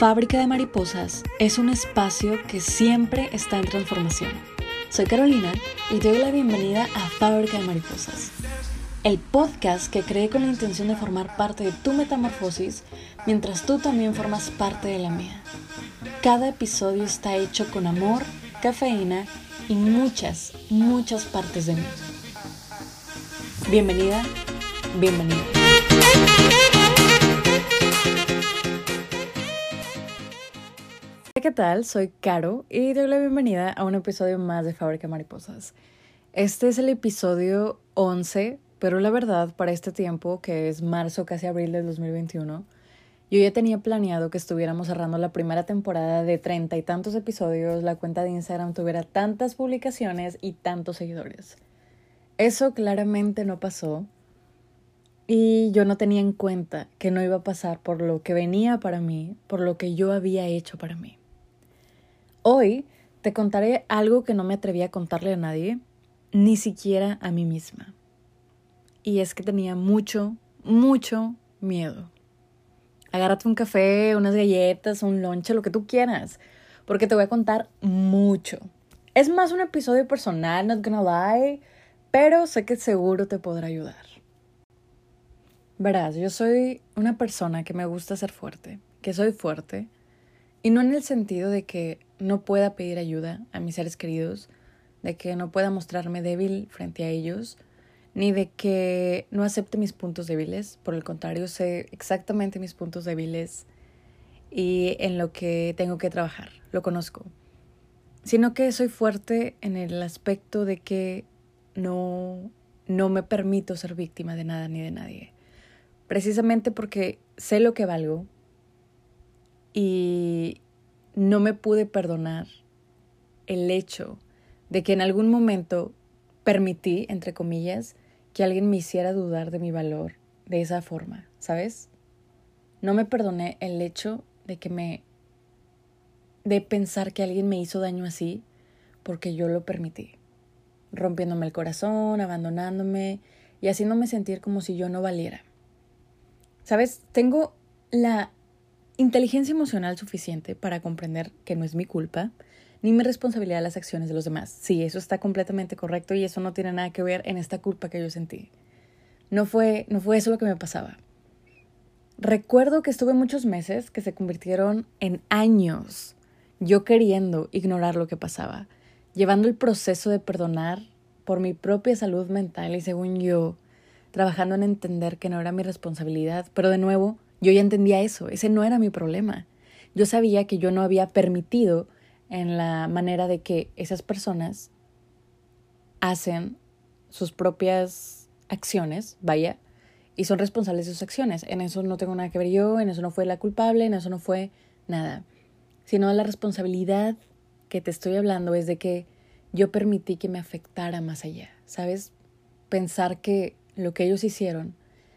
Fábrica de Mariposas es un espacio que siempre está en transformación. Soy Carolina y te doy la bienvenida a Fábrica de Mariposas, el podcast que creé con la intención de formar parte de tu metamorfosis mientras tú también formas parte de la mía. Cada episodio está hecho con amor, cafeína y muchas, muchas partes de mí. Bienvenida, bienvenido. ¿Qué tal? Soy Caro y doy la bienvenida a un episodio más de Fábrica Mariposas. Este es el episodio 11, pero la verdad, para este tiempo, que es marzo, casi abril del 2021, yo ya tenía planeado que estuviéramos cerrando la primera temporada de treinta y tantos episodios, la cuenta de Instagram tuviera tantas publicaciones y tantos seguidores. Eso claramente no pasó y yo no tenía en cuenta que no iba a pasar por lo que venía para mí, por lo que yo había hecho para mí. Hoy te contaré algo que no me atreví a contarle a nadie, ni siquiera a mí misma. Y es que tenía mucho, mucho miedo. Agárrate un café, unas galletas, un lonche, lo que tú quieras, porque te voy a contar mucho. Es más un episodio personal, not gonna lie, pero sé que seguro te podrá ayudar. Verás, yo soy una persona que me gusta ser fuerte, que soy fuerte, y no en el sentido de que no pueda pedir ayuda a mis seres queridos, de que no pueda mostrarme débil frente a ellos, ni de que no acepte mis puntos débiles. Por el contrario, sé exactamente mis puntos débiles y en lo que tengo que trabajar. Lo conozco. Sino que soy fuerte en el aspecto de que no, no me permito ser víctima de nada ni de nadie. Precisamente porque sé lo que valgo y no me pude perdonar el hecho de que en algún momento permití, entre comillas, que alguien me hiciera dudar de mi valor de esa forma, ¿sabes? No me perdoné el hecho de que me... de pensar que alguien me hizo daño así porque yo lo permití, rompiéndome el corazón, abandonándome y haciéndome sentir como si yo no valiera. ¿Sabes? Tengo la inteligencia emocional suficiente para comprender que no es mi culpa ni mi responsabilidad las acciones de los demás. Sí, eso está completamente correcto y eso no tiene nada que ver en esta culpa que yo sentí. No fue, no fue eso lo que me pasaba. Recuerdo que estuve muchos meses que se convirtieron en años yo queriendo ignorar lo que pasaba, llevando el proceso de perdonar por mi propia salud mental y según yo, trabajando en entender que no era mi responsabilidad, pero de nuevo, yo ya entendía eso, ese no era mi problema. Yo sabía que yo no había permitido en la manera de que esas personas hacen sus propias acciones, vaya, y son responsables de sus acciones. En eso no tengo nada que ver yo, en eso no fue la culpable, en eso no fue nada. Sino la responsabilidad que te estoy hablando es de que yo permití que me afectara más allá, ¿sabes? Pensar que lo que ellos hicieron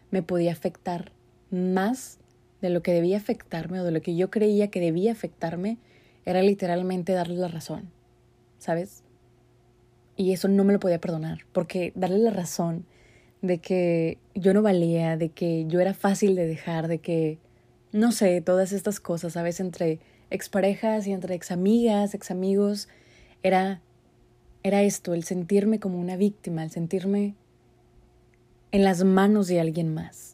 me podía afectar más de lo que debía afectarme o de lo que yo creía que debía afectarme era literalmente darle la razón, ¿sabes? Y eso no me lo podía perdonar, porque darle la razón de que yo no valía, de que yo era fácil de dejar, de que, no sé, todas estas cosas, ¿sabes? Entre exparejas y entre examigas, examigos, era, era esto, el sentirme como una víctima, el sentirme en las manos de alguien más.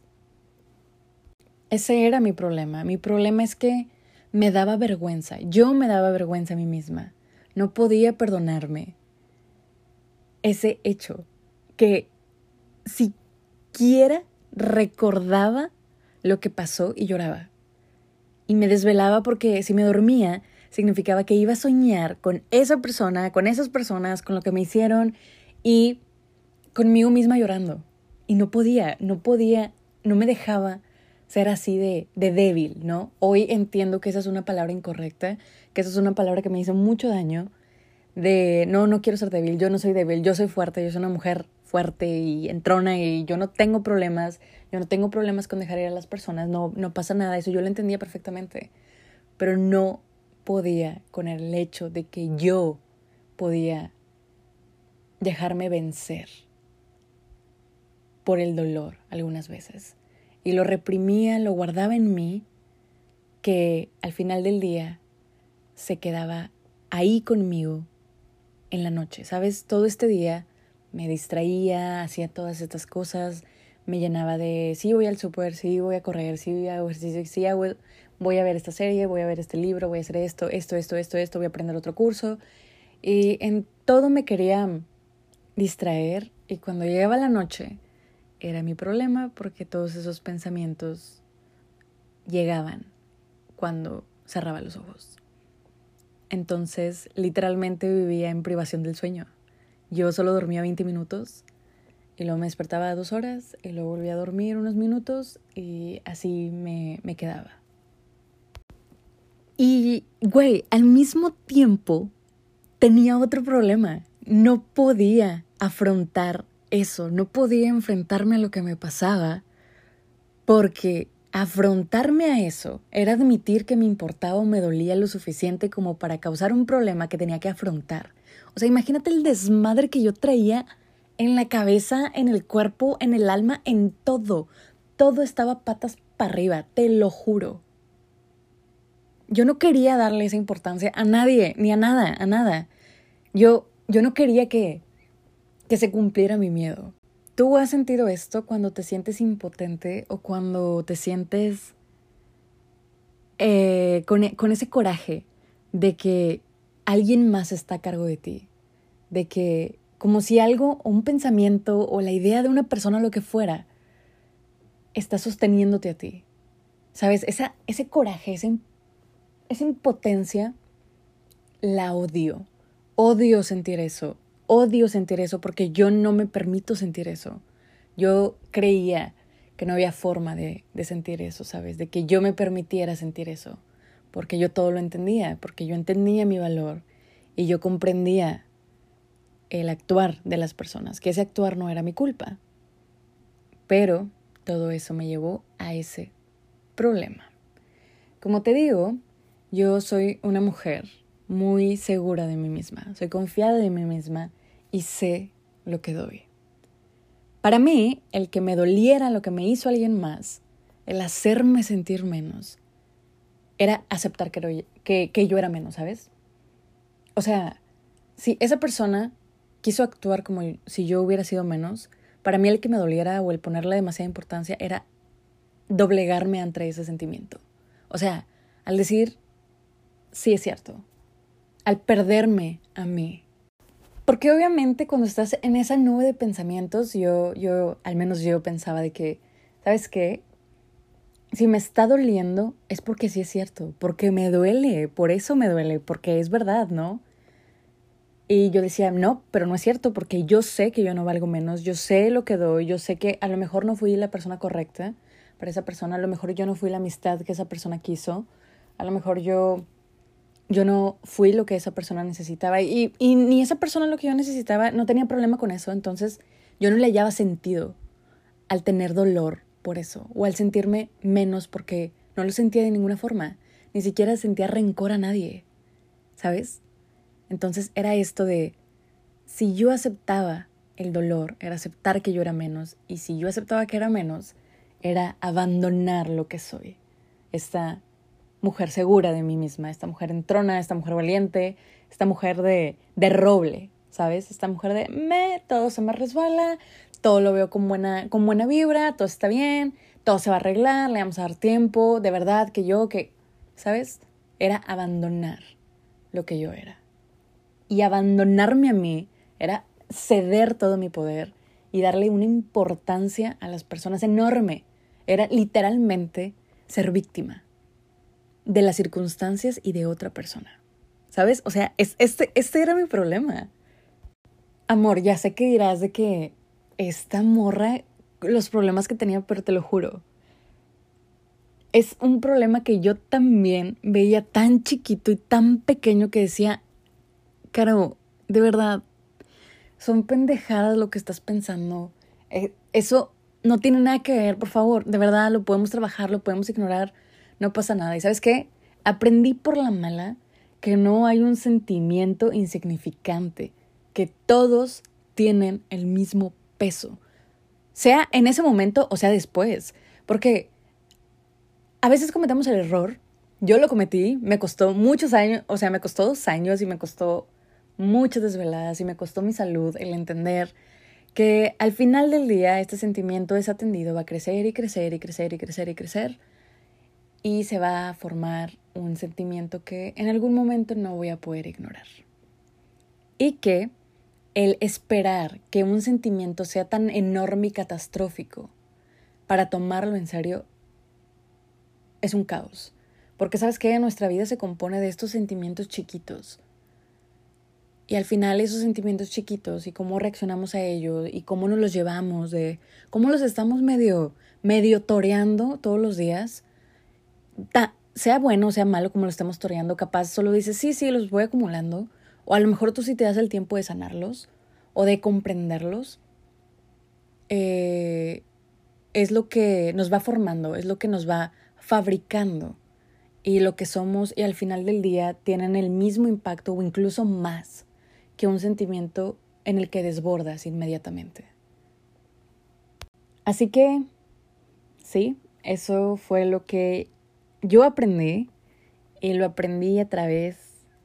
Ese era mi problema. Mi problema es que me daba vergüenza. Yo me daba vergüenza a mí misma. No podía perdonarme ese hecho que siquiera recordaba lo que pasó y lloraba. Y me desvelaba porque si me dormía significaba que iba a soñar con esa persona, con esas personas, con lo que me hicieron y conmigo misma llorando. Y no podía, no podía, no me dejaba ser así de, de débil, ¿no? Hoy entiendo que esa es una palabra incorrecta, que esa es una palabra que me hizo mucho daño, de no, no quiero ser débil, yo no soy débil, yo soy fuerte, yo soy una mujer fuerte y entrona y yo no tengo problemas, yo no tengo problemas con dejar ir a las personas, no, no pasa nada, eso yo lo entendía perfectamente, pero no podía con el hecho de que yo podía dejarme vencer por el dolor algunas veces y lo reprimía, lo guardaba en mí que al final del día se quedaba ahí conmigo en la noche, ¿sabes? Todo este día me distraía, hacía todas estas cosas, me llenaba de, sí voy al súper, sí voy a correr, sí hago ejercicio, sí voy a ver esta serie, voy a ver este libro, voy a hacer esto, esto, esto, esto, esto, voy a aprender otro curso. Y en todo me quería distraer y cuando llegaba la noche era mi problema porque todos esos pensamientos llegaban cuando cerraba los ojos. Entonces, literalmente vivía en privación del sueño. Yo solo dormía 20 minutos y luego me despertaba dos horas y luego volvía a dormir unos minutos y así me, me quedaba. Y, güey, al mismo tiempo tenía otro problema. No podía afrontar eso, no podía enfrentarme a lo que me pasaba porque afrontarme a eso era admitir que me importaba o me dolía lo suficiente como para causar un problema que tenía que afrontar. O sea, imagínate el desmadre que yo traía en la cabeza, en el cuerpo, en el alma, en todo. Todo estaba patas para arriba, te lo juro. Yo no quería darle esa importancia a nadie, ni a nada, a nada. Yo, yo no quería que, que se cumpliera mi miedo. ¿Tú has sentido esto cuando te sientes impotente o cuando te sientes eh, con, con ese coraje de que alguien más está a cargo de ti? De que como si algo o un pensamiento o la idea de una persona, lo que fuera, está sosteniéndote a ti. ¿Sabes? Esa, ese coraje, esa, esa impotencia, la odio. Odio sentir eso odio sentir eso porque yo no me permito sentir eso. Yo creía que no había forma de, de, sentir eso, ¿sabes? De que yo me permitiera sentir eso. Porque yo todo lo entendía, porque yo entendía mi valor y yo comprendía el actuar de las personas, que ese actuar no era mi culpa. Pero todo eso me llevó a ese problema. Como te digo, yo soy una mujer muy segura de mí misma, soy confiada de mí misma y sé lo que doy. Para mí, el que me doliera lo que me hizo alguien más, el hacerme sentir menos, era aceptar que, yo era menos, ¿sabes? O sea, si esa persona quiso actuar como si yo hubiera sido menos, para mí el que me doliera o el ponerle demasiada importancia era doblegarme ante ese sentimiento. O sea, al decir, sí es cierto, al perderme a mí, porque obviamente cuando estás en esa nube de pensamientos, yo, yo, al menos yo pensaba de que, ¿sabes qué? Si me está doliendo es porque sí es cierto, porque me duele, por eso me duele, porque es verdad, ¿no? Y yo decía, no, pero no es cierto, porque yo sé que yo no valgo menos, yo sé lo que doy, yo sé que a lo mejor no fui la persona correcta para esa persona, a lo mejor yo no fui la amistad que esa persona quiso, a lo mejor yo yo no fui lo que esa persona necesitaba y, ni esa persona lo que yo necesitaba, no tenía problema con eso, entonces yo no le hallaba sentido al tener dolor por eso o al sentirme menos porque no lo sentía de ninguna forma, ni siquiera sentía rencor a nadie, ¿sabes? Entonces era esto de, si yo aceptaba el dolor, era aceptar que yo era menos, y si yo aceptaba que era menos, era abandonar lo que soy, esta mujer segura de mí misma, esta mujer entrona, esta mujer valiente, esta mujer de, de roble, ¿sabes? Esta mujer de me, todo se me resbala, todo lo veo con buena, con buena vibra, todo está bien, todo se va a arreglar, le vamos a dar tiempo, de verdad que yo, que, ¿sabes? Era abandonar lo que yo era. Y abandonarme a mí era ceder todo mi poder y darle una importancia a las personas enorme. Era literalmente ser víctima de las circunstancias y de otra persona. ¿Sabes? O sea, es, este, este era mi problema. Amor, ya sé que dirás de que esta morra, los problemas que tenía, pero te lo juro. Es un problema que yo también veía tan chiquito y tan pequeño que decía, Caro, de verdad, son pendejadas lo que estás pensando. Eh, eso no tiene nada que ver, por favor, de verdad, lo podemos trabajar, lo podemos ignorar no pasa nada. ¿Y sabes qué? Aprendí por la mala que no hay un sentimiento insignificante, que todos tienen el mismo peso, sea en ese momento o sea después, porque a veces cometemos el error yo lo cometí, me costó muchos años, o sea, me costó dos años y me costó muchas desveladas y me costó mi salud el entender que al final del día este sentimiento desatendido va a crecer y crecer y crecer y crecer y crecer y se va a formar un sentimiento que en algún momento no voy a poder ignorar. Y que el esperar que un sentimiento sea tan enorme y catastrófico para tomarlo en serio es un caos. Porque sabes que nuestra vida se compone de estos sentimientos chiquitos. Y al final esos sentimientos chiquitos y cómo reaccionamos a ellos y cómo nos los llevamos, de cómo los estamos medio, medio toreando todos los días, sea bueno o sea malo como lo estamos toreando, capaz solo dices, sí, sí, los voy acumulando, o a lo mejor tú sí te das el tiempo de sanarlos o de comprenderlos, eh, es lo que nos va formando, es lo que nos va fabricando y lo que somos y al final del día tienen el mismo impacto o incluso más que un sentimiento en el que desbordas inmediatamente. Así que, sí, eso fue lo que yo aprendí y lo aprendí a través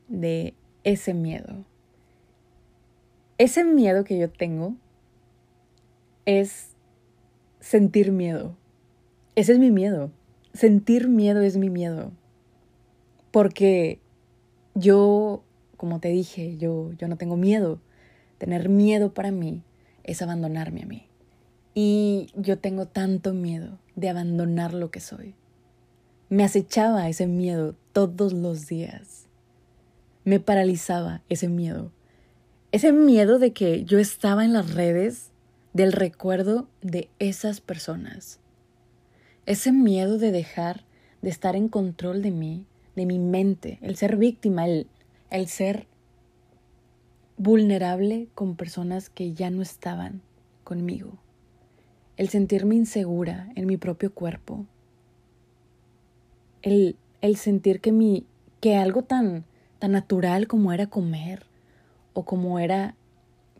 de ese miedo. Ese miedo que yo tengo es sentir miedo. Ese es mi miedo. Sentir miedo es mi miedo. Porque yo, como te dije, yo, yo no tengo miedo. Tener miedo para mí es abandonarme a mí. Y yo tengo tanto miedo de abandonar lo que soy. Me acechaba ese miedo todos los días. Me paralizaba ese miedo. Ese miedo de que yo estaba en las redes del recuerdo de esas personas. Ese miedo de dejar de estar en control de mí, de mi mente, el ser víctima, el, el ser vulnerable con personas que ya no estaban conmigo, el sentirme insegura en mi propio cuerpo, el, el sentir que, mi, que algo tan, tan natural como era comer o como era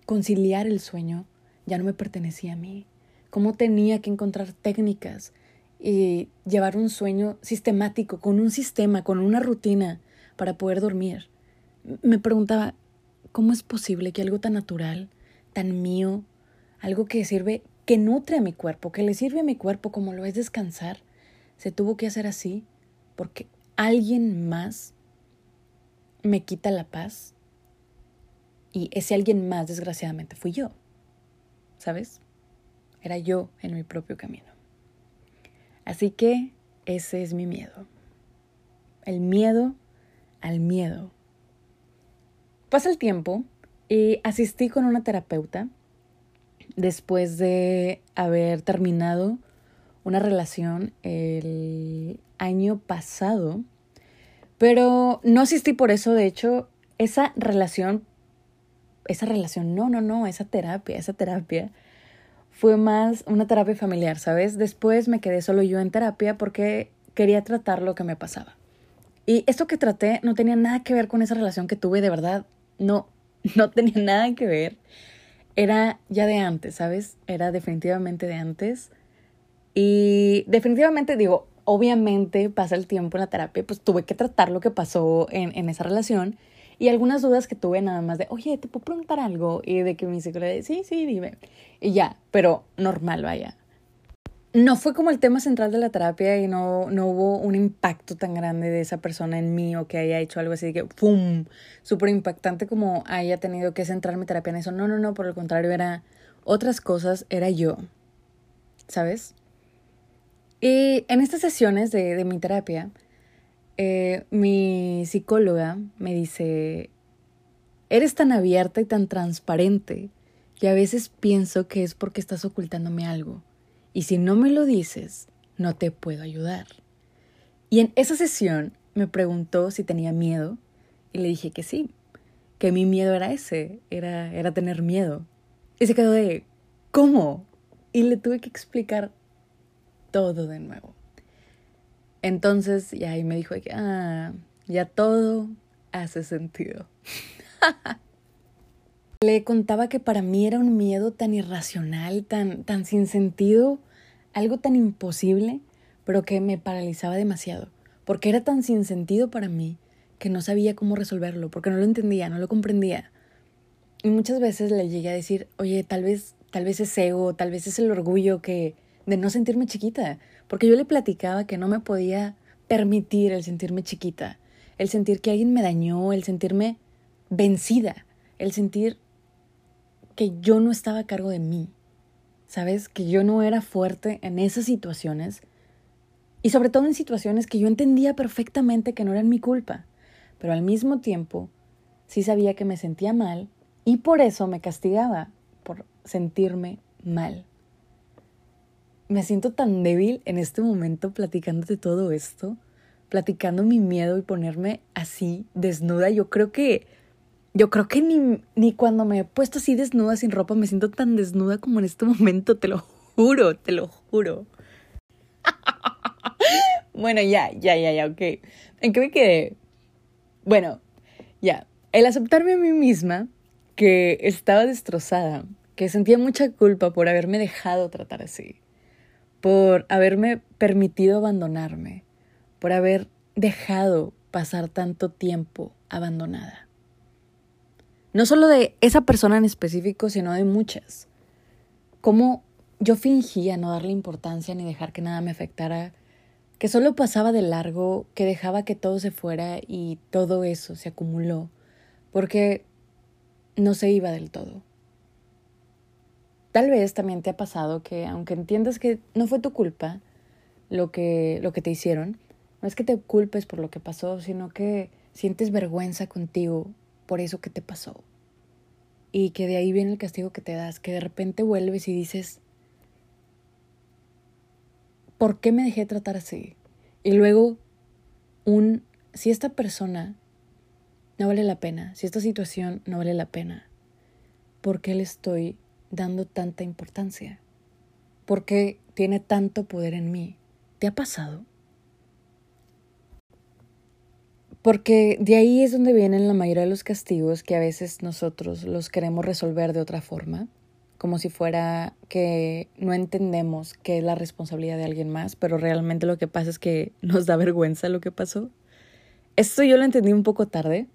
conciliar el sueño ya no me pertenecía a mí. Cómo tenía que encontrar técnicas y llevar un sueño sistemático, con un sistema, con una rutina para poder dormir. Me preguntaba, ¿cómo es posible que algo tan natural, tan mío, algo que sirve, que nutre a mi cuerpo, que le sirve a mi cuerpo como lo es descansar, se tuvo que hacer así porque alguien más me quita la paz y ese alguien más desgraciadamente fui yo, ¿sabes? Era yo en mi propio camino. Así que ese es mi miedo. El miedo al miedo. Pasa el tiempo y asistí con una terapeuta después de haber terminado una relación el año pasado, pero no asistí por eso, de hecho, esa relación, esa relación, no, no, no, esa terapia, esa terapia fue más una terapia familiar, ¿sabes? Después me quedé solo yo en terapia porque quería tratar lo que me pasaba. Y esto que traté no tenía nada que ver con esa relación que tuve, de verdad, no, no tenía nada que ver. Era ya de antes, ¿sabes? Era definitivamente de antes. Y definitivamente digo, obviamente pasa el tiempo en la terapia, pues tuve que tratar lo que pasó en, en esa relación y algunas dudas que tuve nada más de, oye, ¿te puedo preguntar algo? Y de que mi psicóloga, sí, sí, dime. Y ya, pero normal, vaya. No fue como el tema central de la terapia y no, no hubo un impacto tan grande de esa persona en mí o que haya hecho algo así de que, ¡pum! Súper impactante como haya tenido que centrar mi terapia en eso. No, no, no, por el contrario, era otras cosas, era yo. ¿Sabes? Y en estas sesiones de, mi terapia, eh, mi psicóloga me dice, eres tan abierta y tan transparente que a veces pienso que es porque estás ocultándome algo. Y si no me lo dices, no te puedo ayudar. Y en esa sesión me preguntó si tenía miedo y le dije que sí, que mi miedo era ese, era, era tener miedo. Y se quedó de, ¿cómo? Y le tuve que explicar todo de nuevo. Entonces, y ahí me dijo que, ah, ya todo hace sentido. Le contaba que para mí era un miedo tan irracional, tan, tan sin sentido, algo tan imposible, pero que me paralizaba demasiado, porque era tan sin sentido para mí que no sabía cómo resolverlo, porque no lo entendía, no lo comprendía. Y muchas veces le llegué a decir, oye, tal vez, tal vez es ego, tal vez es el orgullo que, de no sentirme chiquita, porque yo le platicaba que no me podía permitir el sentirme chiquita, el sentir que alguien me dañó, el sentirme vencida, el sentir que yo no estaba a cargo de mí, ¿sabes? Que yo no era fuerte en esas situaciones y sobre todo en situaciones que yo entendía perfectamente que no eran mi culpa, pero al mismo tiempo sí sabía que me sentía mal y por eso me castigaba, por sentirme mal. Me siento tan débil en este momento platicándote todo esto, platicando mi miedo y ponerme así desnuda. Yo creo que yo creo que ni, ni cuando me he puesto así desnuda sin ropa me siento tan desnuda como en este momento, te lo juro, te lo juro. bueno, ya, ya, ya, ya, ok. ¿En qué me quedé? Bueno, ya. El aceptarme a mí misma que estaba destrozada, que sentía mucha culpa por haberme dejado tratar así, por haberme permitido abandonarme, por haber dejado pasar tanto tiempo abandonada. No solo de esa persona en específico, sino de muchas. Cómo yo fingía no darle importancia ni dejar que nada me afectara, que solo pasaba de largo, que dejaba que todo se fuera y todo eso se acumuló, porque no se iba del todo. Tal vez también te ha pasado que aunque entiendas que no fue tu culpa lo que, lo que te hicieron, no es que te culpes por lo que pasó, sino que sientes vergüenza contigo por eso que te pasó. Y que de ahí viene el castigo que te das, que de repente vuelves y dices, ¿por qué me dejé tratar así? Y luego, un, si esta persona no vale la pena, si esta situación no vale la pena, ¿por qué le estoy dando tanta importancia? ¿Por qué tiene tanto poder en mí? ¿Te ha pasado? Porque de ahí es donde vienen la mayoría de los castigos que a veces nosotros los queremos resolver de otra forma, como si fuera que no entendemos qué es la responsabilidad de alguien más, pero realmente lo que pasa es que nos da vergüenza lo que pasó. Esto yo lo entendí un poco tarde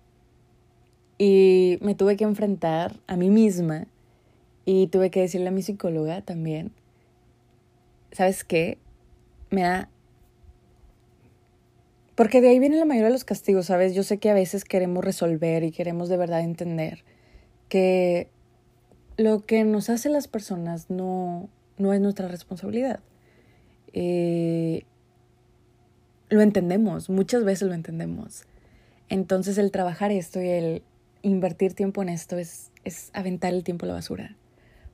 y me tuve que enfrentar a mí misma y tuve que decirle a mi psicóloga también, ¿sabes qué? Me da porque de ahí viene la mayoría de los castigos, ¿sabes? Yo sé que a veces queremos resolver y queremos de verdad entender que lo que nos hace las personas no, no es nuestra responsabilidad. Eh, lo entendemos, muchas veces lo entendemos. Entonces el trabajar esto y el invertir tiempo en esto es, es aventar el tiempo a la basura.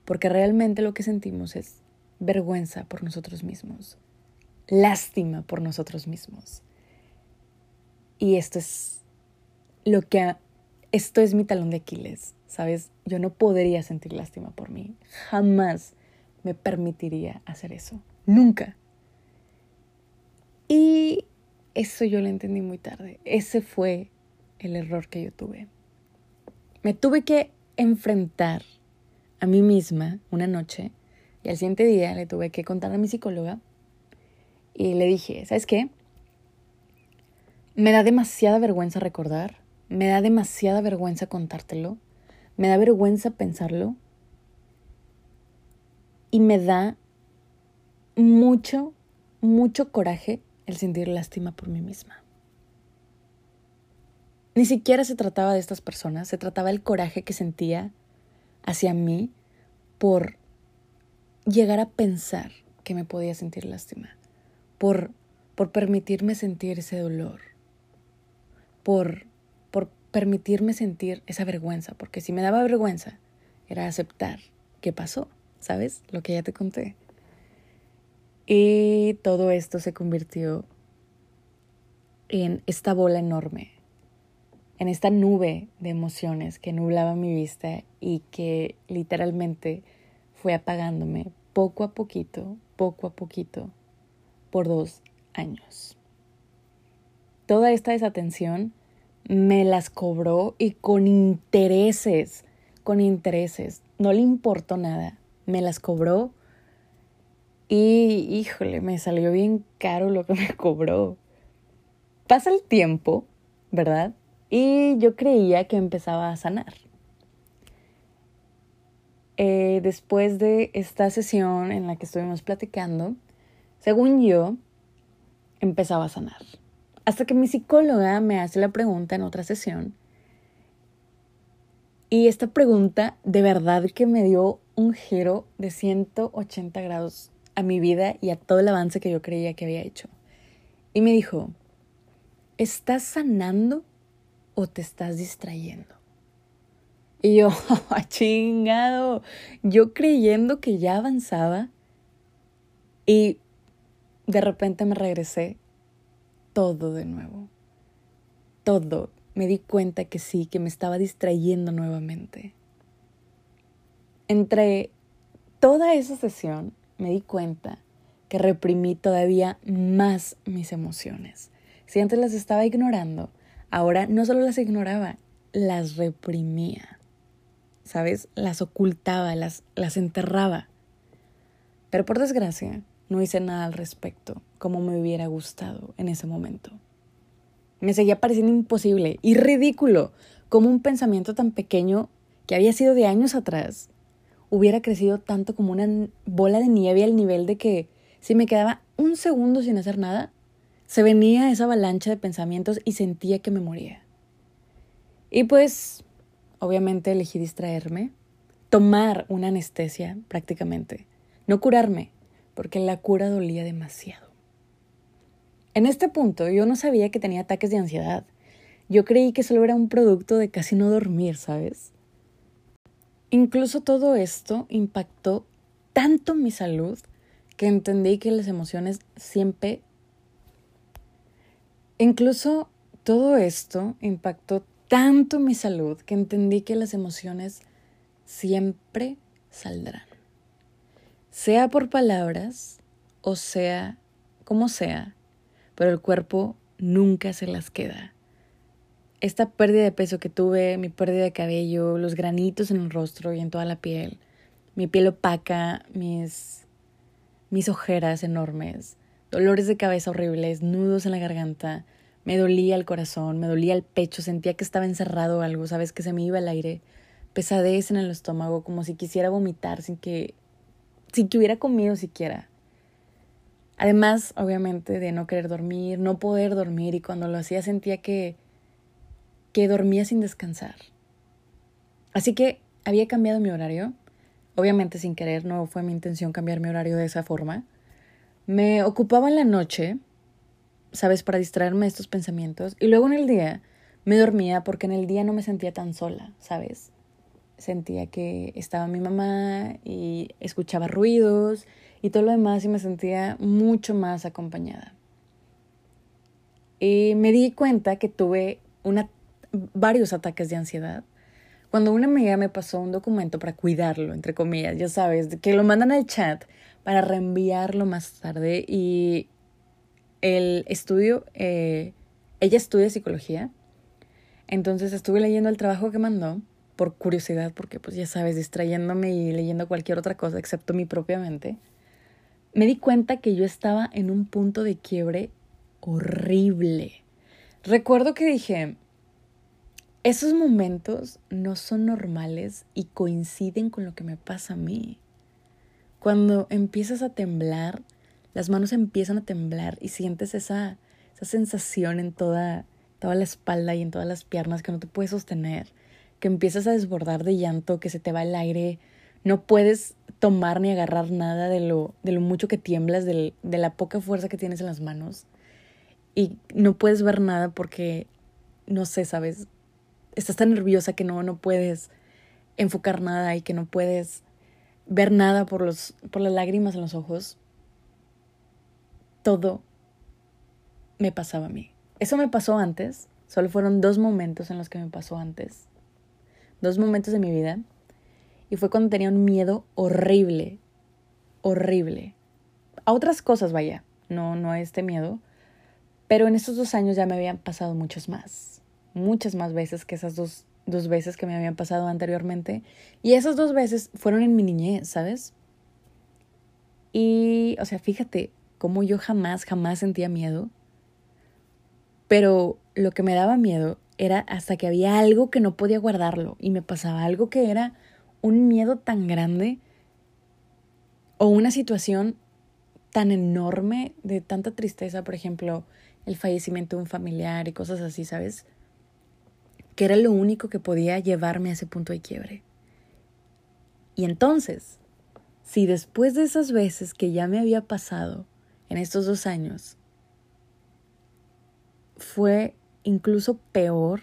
Porque realmente lo que sentimos es vergüenza por nosotros mismos, lástima por nosotros mismos. Y esto es lo que, esto es mi talón de Aquiles, ¿sabes? Yo no podría sentir lástima por mí. Jamás me permitiría hacer eso. Nunca. Y eso yo lo entendí muy tarde. Ese fue el error que yo tuve. Me tuve que enfrentar a mí misma una noche y al siguiente día le tuve que contar a mi psicóloga y le dije, ¿sabes qué? Me da demasiada vergüenza recordar, me da demasiada vergüenza contártelo, me da vergüenza pensarlo y me da mucho, mucho coraje el sentir lástima por mí misma. Ni siquiera se trataba de estas personas, se trataba del coraje que sentía hacia mí por llegar a pensar que me podía sentir lástima, por, por permitirme sentir ese dolor por, por permitirme sentir esa vergüenza, porque si me daba vergüenza era aceptar qué pasó, ¿sabes? Lo que ya te conté. Y todo esto se convirtió en esta bola enorme, en esta nube de emociones que nublaba mi vista y que literalmente fue apagándome poco a poquito, poco a poquito, por dos años. Toda esta desatención me las cobró y con intereses, con intereses. No le importó nada. Me las cobró y, híjole, me salió bien caro lo que me cobró. pasa el tiempo, ¿verdad? Y yo creía que empezaba a sanar. Eh, después de esta sesión en la que estuvimos platicando, según yo, empezaba a sanar. Hasta que mi psicóloga me hace la pregunta en otra sesión. Y esta pregunta de verdad que me dio un giro de 180 grados a mi vida y a todo el avance que yo creía que había hecho. Y me dijo, ¿estás sanando o te estás distrayendo? Y yo, chingado, yo creyendo que ya avanzaba y de repente me regresé todo de nuevo. Todo. Me di cuenta que sí, que me estaba distrayendo nuevamente. Entre toda esa sesión me di cuenta que reprimí todavía más mis emociones. Si antes las estaba ignorando, ahora no solo las ignoraba, las reprimía. ¿Sabes? Las ocultaba, las, las enterraba. Pero por desgracia, no hice nada al respecto como me hubiera gustado en ese momento. Me seguía pareciendo imposible y ridículo como un pensamiento tan pequeño que había sido de años atrás hubiera crecido tanto como una bola de nieve al nivel de que si me quedaba un segundo sin hacer nada, se venía esa avalancha de pensamientos y sentía que me moría. Y pues, obviamente elegí distraerme, tomar una anestesia prácticamente, no curarme, porque la cura dolía demasiado. En este punto yo no sabía que tenía ataques de ansiedad. Yo creí que solo era un producto de casi no dormir, ¿sabes? Incluso todo esto impactó tanto mi salud que entendí que las emociones siempre... Incluso todo esto impactó tanto mi salud que entendí que las emociones siempre saldrán sea por palabras o sea como sea, pero el cuerpo nunca se las queda. Esta pérdida de peso que tuve, mi pérdida de cabello, los granitos en el rostro y en toda la piel, mi piel opaca, mis, mis ojeras enormes, dolores de cabeza horribles, nudos en la garganta, me dolía el corazón, me dolía el pecho, sentía que estaba encerrado algo, sabes que se me iba el aire, pesadez en el estómago, como si quisiera vomitar sin que sin que hubiera comido siquiera. Además, obviamente, de no querer dormir, no poder dormir y cuando lo hacía sentía que, que dormía sin descansar. Así que había cambiado mi horario. Obviamente sin querer, no fue mi intención cambiar mi horario de esa forma. Me ocupaba en la noche, ¿sabes? Para distraerme de estos pensamientos. Y luego en el día me dormía porque en el día no me sentía tan sola, ¿sabes? sentía que estaba mi mamá y escuchaba ruidos y todo lo demás y me sentía mucho más acompañada. Y me di cuenta que tuve una, varios ataques de ansiedad. Cuando una amiga me pasó un documento para cuidarlo, entre comillas, ya sabes, que lo mandan al chat para reenviarlo más tarde y el estudio, eh, ella estudia psicología, entonces estuve leyendo el trabajo que mandó por curiosidad, porque pues ya sabes, distrayéndome y leyendo cualquier otra cosa excepto mi propia mente, me di cuenta que yo estaba en un punto de quiebre horrible. Recuerdo que dije, esos momentos no son normales y coinciden con lo que me pasa a mí. Cuando empiezas a temblar, las manos empiezan a temblar y sientes esa, esa sensación en toda, toda la espalda y en todas las piernas que no te puedes sostener que empiezas a desbordar de llanto, que se te va el aire, no puedes tomar ni agarrar nada de lo, de lo mucho que tiemblas, de la poca fuerza que tienes en las manos. Y no puedes ver nada porque, no sé, sabes, estás tan nerviosa que no, no puedes enfocar nada y que no puedes ver nada por, los, por las lágrimas en los ojos. Todo me pasaba a mí. Eso me pasó antes, solo fueron dos momentos en los que me pasó antes dos momentos de mi vida. Y fue cuando tenía un miedo horrible, horrible. A otras cosas, vaya, no, no a este miedo. Pero en estos dos años ya me habían pasado muchos más. Muchas más veces que esas dos, dos veces que me habían pasado anteriormente. Y esas dos veces fueron en mi niñez, ¿sabes? Y, o sea, fíjate cómo yo jamás, jamás sentía miedo. Pero lo que me daba miedo era hasta que había algo que no podía guardarlo y me pasaba algo que era un miedo tan grande o una situación tan enorme de tanta tristeza, por ejemplo, el fallecimiento de un familiar y cosas así, ¿sabes? Que era lo único que podía llevarme a ese punto de quiebre. Y entonces, si después de esas veces que ya me había pasado en estos dos años, fue incluso peor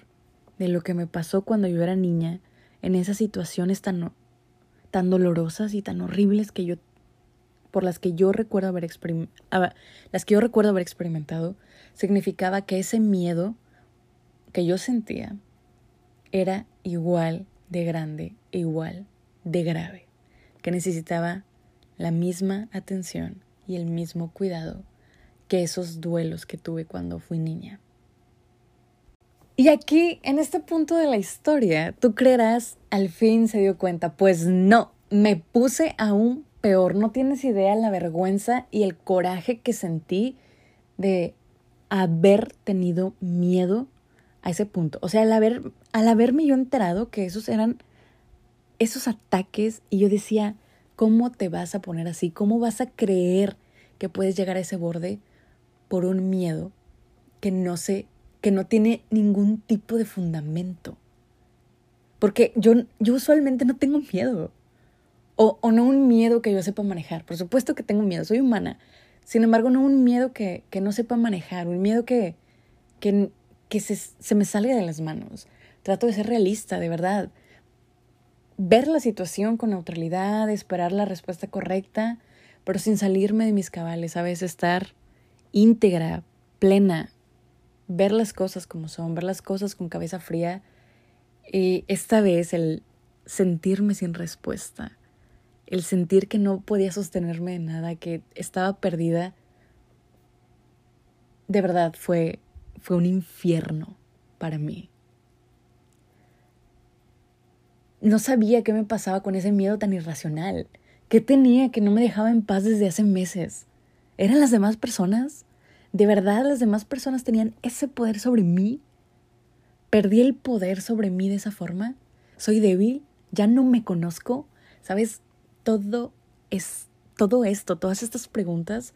de lo que me pasó cuando yo era niña, en esas situaciones tan, tan dolorosas y tan horribles que yo por las que yo recuerdo haber las que yo recuerdo haber experimentado, significaba que ese miedo que yo sentía era igual de grande e igual de grave, que necesitaba la misma atención y el mismo cuidado que esos duelos que tuve cuando fui niña. Y aquí, en este punto de la historia, tú creerás, al fin se dio cuenta, pues no, me puse aún peor, no tienes idea la vergüenza y el coraje que sentí de haber tenido miedo a ese punto. O sea, al, haber, al haberme yo enterado que esos eran esos ataques y yo decía, ¿cómo te vas a poner así? ¿Cómo vas a creer que puedes llegar a ese borde por un miedo que no sé, que no tiene ningún tipo de fundamento? Porque yo, yo usualmente no tengo miedo. O, o no un miedo que yo sepa manejar. Por supuesto que tengo miedo, soy humana. Sin embargo, no un miedo que, que no sepa manejar, un miedo que, que, que se, se me salga de las manos. Trato de ser realista, de verdad. Ver la situación con neutralidad, esperar la respuesta correcta, pero sin salirme de mis cabales, a veces estar íntegra, plena, ver las cosas como son, ver las cosas con cabeza fría y esta vez el sentirme sin respuesta, el sentir que no podía sostenerme de nada, que estaba perdida, de verdad fue, fue un infierno para mí. No sabía qué me pasaba con ese miedo tan irracional. ¿Qué tenía que no me dejaba en paz desde hace meses? ¿Eran las demás personas? ¿De verdad las demás personas tenían ese poder sobre mí? ¿Perdí el poder sobre mí de esa forma? ¿Soy débil? ¿Ya no me conozco? ¿Sabes? todo es todo esto, todas estas preguntas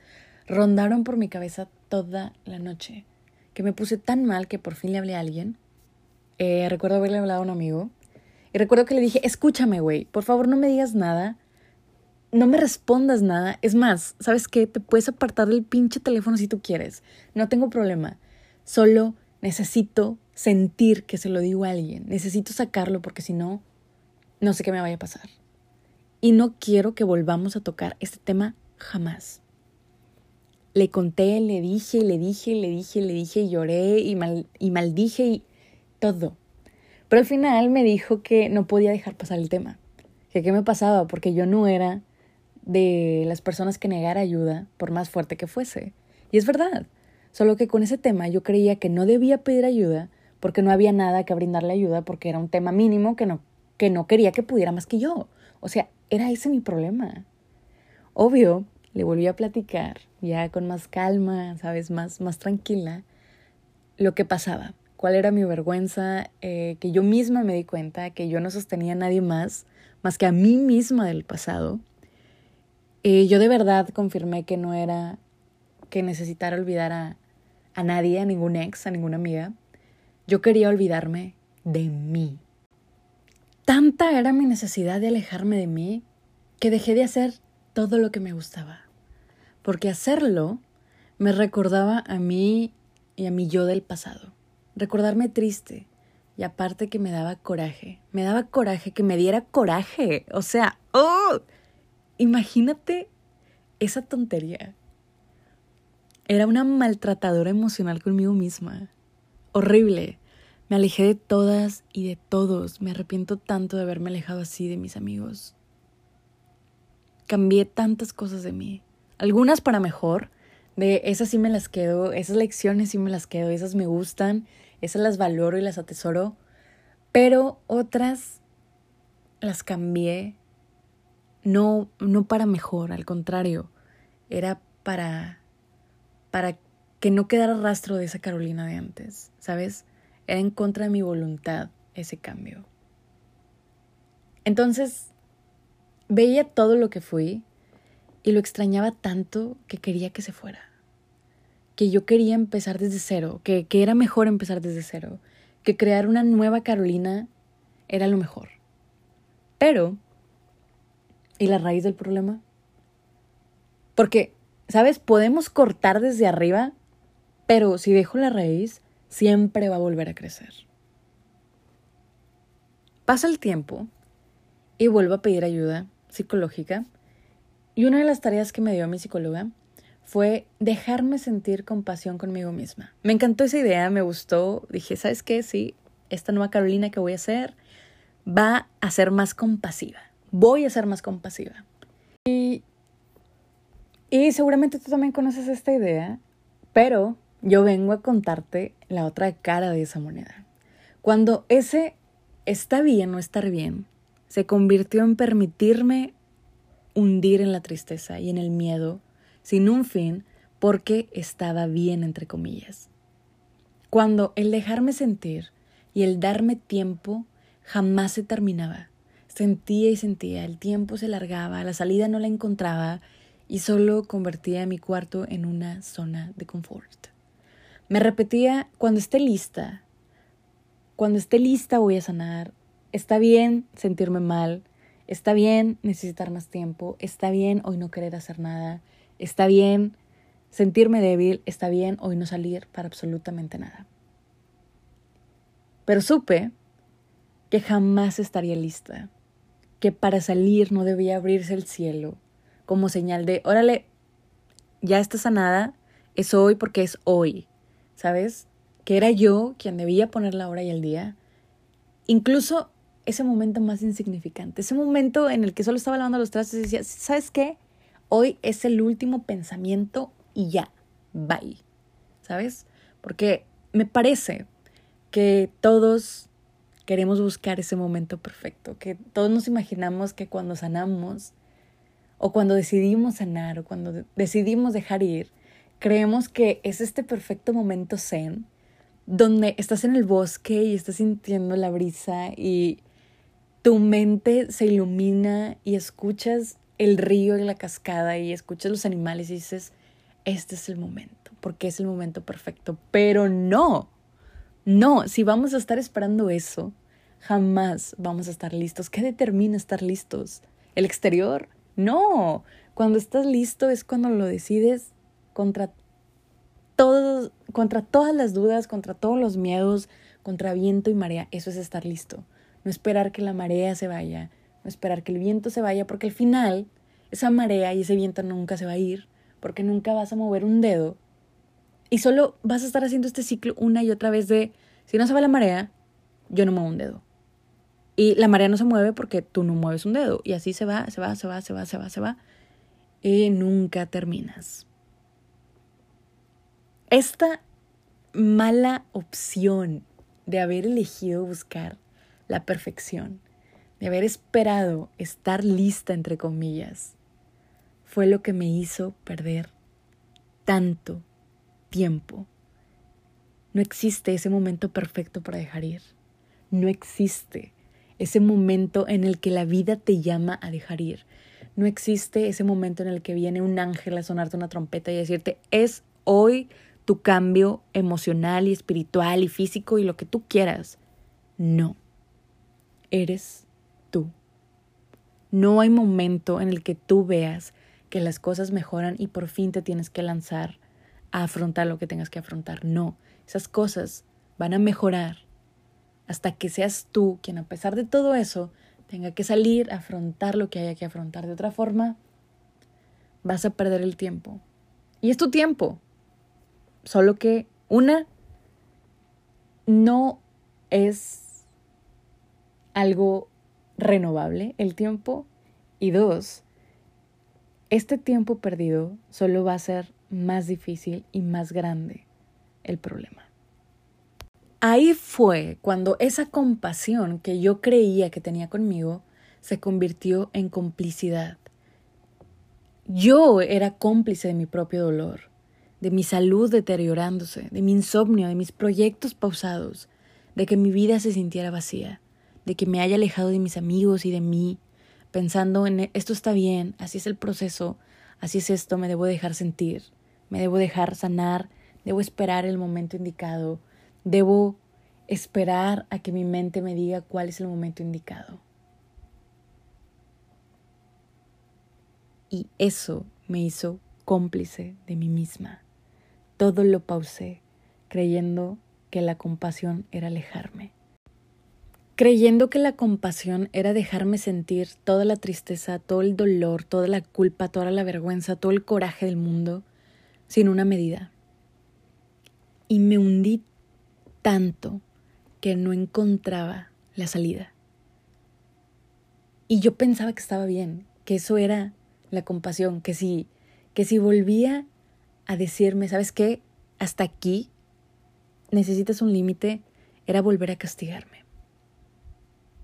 rondaron por mi cabeza toda la noche, que me puse tan mal que por fin le hablé a alguien. Eh, recuerdo haberle hablado a un amigo y recuerdo que le dije, escúchame, güey, por favor no me digas nada, no me respondas nada. Es más, ¿sabes qué? Te puedes apartar del pinche teléfono si tú quieres. No tengo problema. Solo necesito sentir que se lo digo a alguien. Necesito sacarlo porque si no, no sé qué me vaya a pasar. Y no quiero que volvamos a tocar este tema jamás. Le conté, le dije, le dije, le dije, le dije, y lloré y, mal, y maldije y todo. Pero al final me dijo que no podía dejar pasar el tema. Que qué me pasaba porque yo no era de las personas que negara ayuda por más fuerte que fuese. Y es verdad. Solo que con ese tema yo creía que no debía pedir ayuda porque no había nada que brindarle ayuda porque era un tema mínimo que no, que no quería que pudiera más que yo. O sea, era ese mi problema. Obvio, le volví a platicar, ya con más calma, ¿sabes? Más, más tranquila, lo que pasaba, cuál era mi vergüenza, eh, que yo misma me di cuenta que yo no sostenía a nadie más, más que a mí misma del pasado. Y yo de verdad confirmé que no era que necesitara olvidar a, a nadie, a ningún ex, a ninguna amiga. Yo quería olvidarme de mí. Tanta era mi necesidad de alejarme de mí que dejé de hacer todo lo que me gustaba. Porque hacerlo me recordaba a mí y a mi yo del pasado. Recordarme triste y aparte que me daba coraje. Me daba coraje que me diera coraje. O sea, ¡oh! Imagínate esa tontería. Era una maltratadora emocional conmigo misma. Horrible. Me alejé de todas y de todos. Me arrepiento tanto de haberme alejado así de mis amigos. Cambié tantas cosas de mí. Algunas para mejor. De esas sí me las quedo. Esas lecciones sí me las quedo. Esas me gustan. Esas las valoro y las atesoro. Pero otras las cambié. No, no para mejor. Al contrario. Era para, para que no quedara rastro de esa Carolina de antes, ¿sabes? Era en contra de mi voluntad ese cambio. Entonces, veía todo lo que fui y lo extrañaba tanto que quería que se fuera. Que yo quería empezar desde cero, que, que era mejor empezar desde cero, que crear una nueva Carolina era lo mejor. Pero, ¿y la raíz del problema? Porque, ¿sabes? Podemos cortar desde arriba, pero si dejo la raíz, siempre va a volver a crecer. Pasa el tiempo y vuelvo a pedir ayuda psicológica. Y una de las tareas que me dio mi psicóloga fue dejarme sentir compasión conmigo misma. Me encantó esa idea, me gustó. Dije, ¿sabes qué? Sí, esta nueva Carolina que voy a hacer va a ser más compasiva. Voy a ser más compasiva. Y, y seguramente tú también conoces esta idea, pero yo vengo a contarte la otra cara de esa moneda. Cuando ese está bien o estar bien se convirtió en permitirme hundir en la tristeza y en el miedo sin un fin porque estaba bien, entre comillas. Cuando el dejarme sentir y el darme tiempo jamás se terminaba. Sentía y sentía, el tiempo se largaba, la salida no la encontraba y solo convertía mi cuarto en una zona de confort. Me repetía, cuando esté lista, cuando esté lista voy a sanar, está bien sentirme mal, está bien necesitar más tiempo, está bien hoy no querer hacer nada, está bien sentirme débil, está bien hoy no salir para absolutamente nada. Pero supe que jamás estaría lista, que para salir no debía abrirse el cielo como señal de, órale, ya está sanada, es hoy porque es hoy. ¿sabes? Que era yo quien debía poner la hora y el día. Incluso ese momento más insignificante, ese momento en el que solo estaba lavando los trastes y decía, ¿sabes qué? Hoy es el último pensamiento y ya, bye. ¿Sabes? Porque me parece que todos queremos buscar ese momento perfecto, que todos nos imaginamos que cuando sanamos o cuando decidimos sanar o cuando decidimos dejar ir, creemos que es este perfecto momento zen donde estás en el bosque y estás sintiendo la brisa y tu mente se ilumina y escuchas el río y la cascada y escuchas los animales y dices, este es el momento, porque es el momento perfecto. Pero no, no, si vamos a estar esperando eso, jamás vamos a estar listos. ¿Qué determina estar listos? ¿El exterior? No, cuando estás listo es cuando lo decides contra, todos, contra todas las dudas, contra todos los miedos, contra viento y marea. Eso es estar listo. No esperar que la marea se vaya, esperar que el viento se vaya, porque al final esa marea y ese viento nunca se va a ir, porque nunca vas a mover un dedo y solo vas a estar haciendo este ciclo una y otra vez de, si no se va la marea, yo no muevo un dedo. Y la marea no se mueve porque tú no mueves un dedo. Y así se va, se va, se va, se va, se va, se va. Y nunca terminas. Esta mala opción de haber elegido buscar la perfección, de haber esperado estar lista, entre comillas, fue lo que me hizo perder tanto tiempo. No existe ese momento perfecto para dejar ir. No existe ese momento en el que la vida te llama a dejar ir. No existe ese momento en el que viene un ángel a sonarte una trompeta y decirte, es hoy tu cambio emocional y espiritual y físico y lo que tú quieras. No, eres tú. No hay momento en el que tú veas que las cosas mejoran y por fin te tienes que lanzar a afrontar lo que tengas que afrontar. No, esas cosas van a mejorar hasta que seas tú quien a pesar de todo eso tenga que salir a afrontar lo que haya que afrontar. De otra forma, vas a perder el tiempo. Y es tu tiempo. Solo que una no es algo renovable el tiempo y dos, este tiempo perdido solo va a ser más difícil y más grande el problema. Ahí fue cuando esa compasión que yo creía que tenía conmigo se convirtió en complicidad. Yo era cómplice de mi propio dolor de mi salud deteriorándose, de mi insomnio, de mis proyectos pausados, de que mi vida se sintiera vacía, de que me haya alejado de mis amigos y de mí, pensando en esto está bien, así es el proceso, así es esto, me debo dejar sentir, me debo dejar sanar, debo esperar el momento indicado, debo esperar a que mi mente me diga cuál es el momento indicado. Y eso me hizo cómplice de mí misma. Todo lo pausé, creyendo que la compasión era alejarme. Creyendo que la compasión era dejarme sentir toda la tristeza, todo el dolor, toda la culpa, toda la vergüenza, todo el coraje del mundo, sin una medida. Y me hundí tanto que no encontraba la salida. Y yo pensaba que estaba bien, que eso era la compasión, que si, que si volvía a decirme, ¿sabes qué? Hasta aquí necesitas un límite, era volver a castigarme.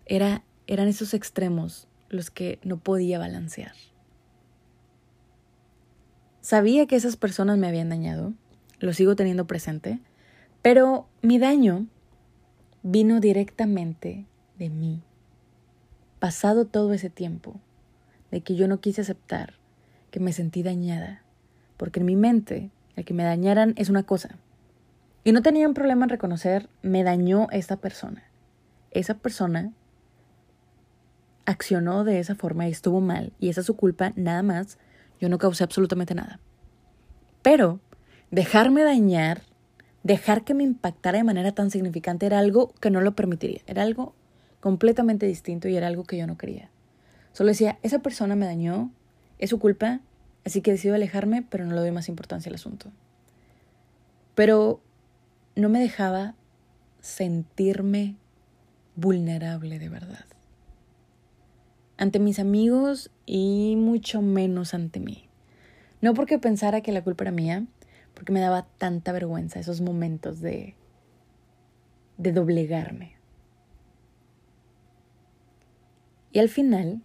Era, eran esos extremos los que no podía balancear. Sabía que esas personas me habían dañado, lo sigo teniendo presente, pero mi daño vino directamente de mí. Pasado todo ese tiempo, de que yo no quise aceptar que me sentí dañada, porque en mi mente el que me dañaran es una cosa, y no tenía un problema en reconocer, me dañó esta persona. Esa persona accionó de esa forma y estuvo mal, y esa es su culpa, nada más. Yo no causé absolutamente nada. Pero dejarme dañar, dejar que me impactara de manera tan significante era algo que no lo permitiría. Era algo completamente distinto y era algo que yo no quería. Solo decía, esa persona me dañó, es su culpa, así que decido alejarme, pero no le doy más importancia al asunto. Pero no me dejaba sentirme vulnerable de verdad. Ante mis amigos y mucho menos ante mí. No porque pensara que la culpa era mía, porque me daba tanta vergüenza esos momentos de de doblegarme. Y al final,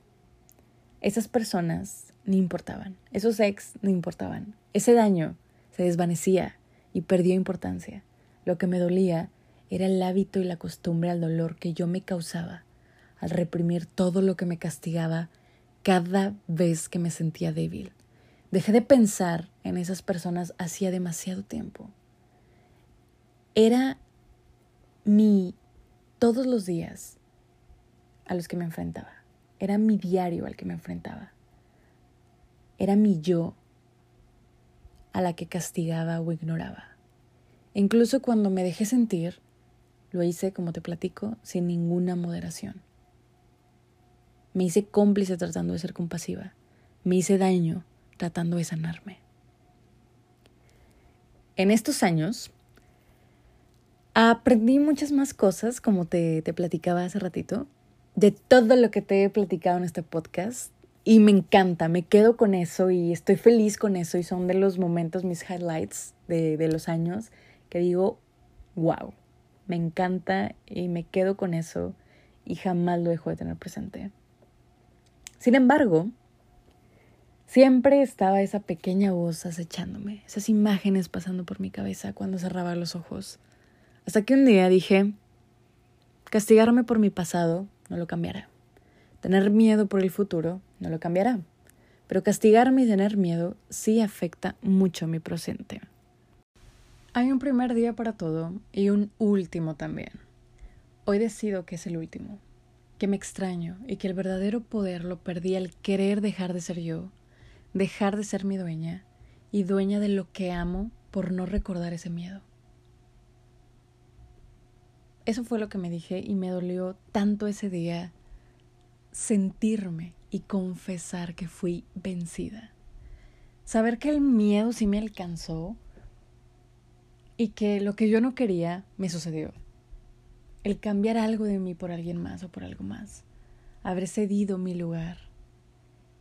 esas personas ni importaban, esos ex ni importaban. Ese daño se desvanecía y perdió importancia. Lo que me dolía era el hábito y la costumbre al dolor que yo me causaba al reprimir todo lo que me castigaba cada vez que me sentía débil. Dejé de pensar en esas personas hacía demasiado tiempo. Era mi todos los días a los que me enfrentaba. Era mi diario al que me enfrentaba. Era mi yo a la que castigaba o ignoraba. Incluso cuando me dejé sentir, lo hice, como te platico, sin ninguna moderación. Me hice cómplice tratando de ser compasiva. Me hice daño tratando de sanarme. En estos años aprendí muchas más cosas, como te, te platicaba hace ratito, de todo lo que te he platicado en este podcast. Y me encanta, me quedo con eso y estoy feliz con eso y son de los momentos, mis highlights de, de los años que digo, wow, me encanta y me quedo con eso y jamás lo dejo de tener presente. Sin embargo, siempre estaba esa pequeña voz acechándome, esas imágenes pasando por mi cabeza cuando cerraba los ojos. Hasta que un día dije, castigarme por mi pasado no lo cambiará. Tener miedo por el futuro no lo cambiará. Pero castigarme y tener miedo sí afecta mucho mi presente. Hay un primer día para todo y un último también. Hoy decido que es el último, que me extraño y que el verdadero poder lo perdí al querer dejar de ser yo, dejar de ser mi dueña y dueña de lo que amo por no recordar ese miedo. Eso fue lo que me dije y me dolió tanto ese día sentirme y confesar que fui vencida. Saber que el miedo sí me alcanzó y que lo que yo no quería me sucedió. El cambiar algo de mí por alguien más o por algo más. Haber cedido mi lugar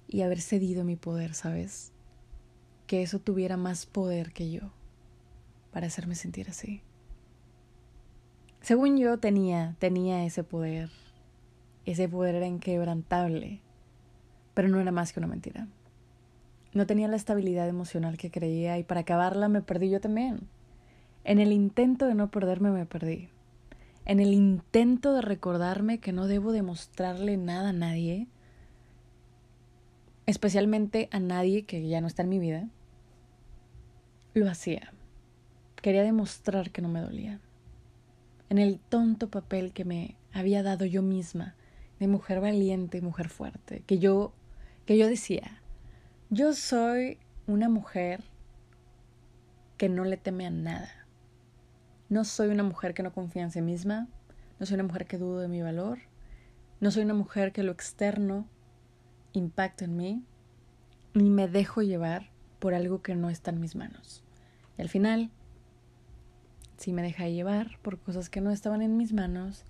y haber cedido mi poder, ¿sabes? Que eso tuviera más poder que yo para hacerme sentir así. Según yo tenía, tenía ese poder. Ese poder era inquebrantable, pero no era más que una mentira. No tenía la estabilidad emocional que creía y para acabarla me perdí yo también. En el intento de no perderme me perdí. En el intento de recordarme que no debo demostrarle nada a nadie, especialmente a nadie que ya no está en mi vida, lo hacía. Quería demostrar que no me dolía. En el tonto papel que me había dado yo misma de mujer valiente y mujer fuerte, que yo que yo decía, yo soy una mujer que no le teme a nada. No soy una mujer que no confía en sí misma, no soy una mujer que dudo de mi valor, no soy una mujer que lo externo impacta en mí, ni me dejo llevar por algo que no está en mis manos. Y al final, sí me deja llevar por cosas que no estaban en mis manos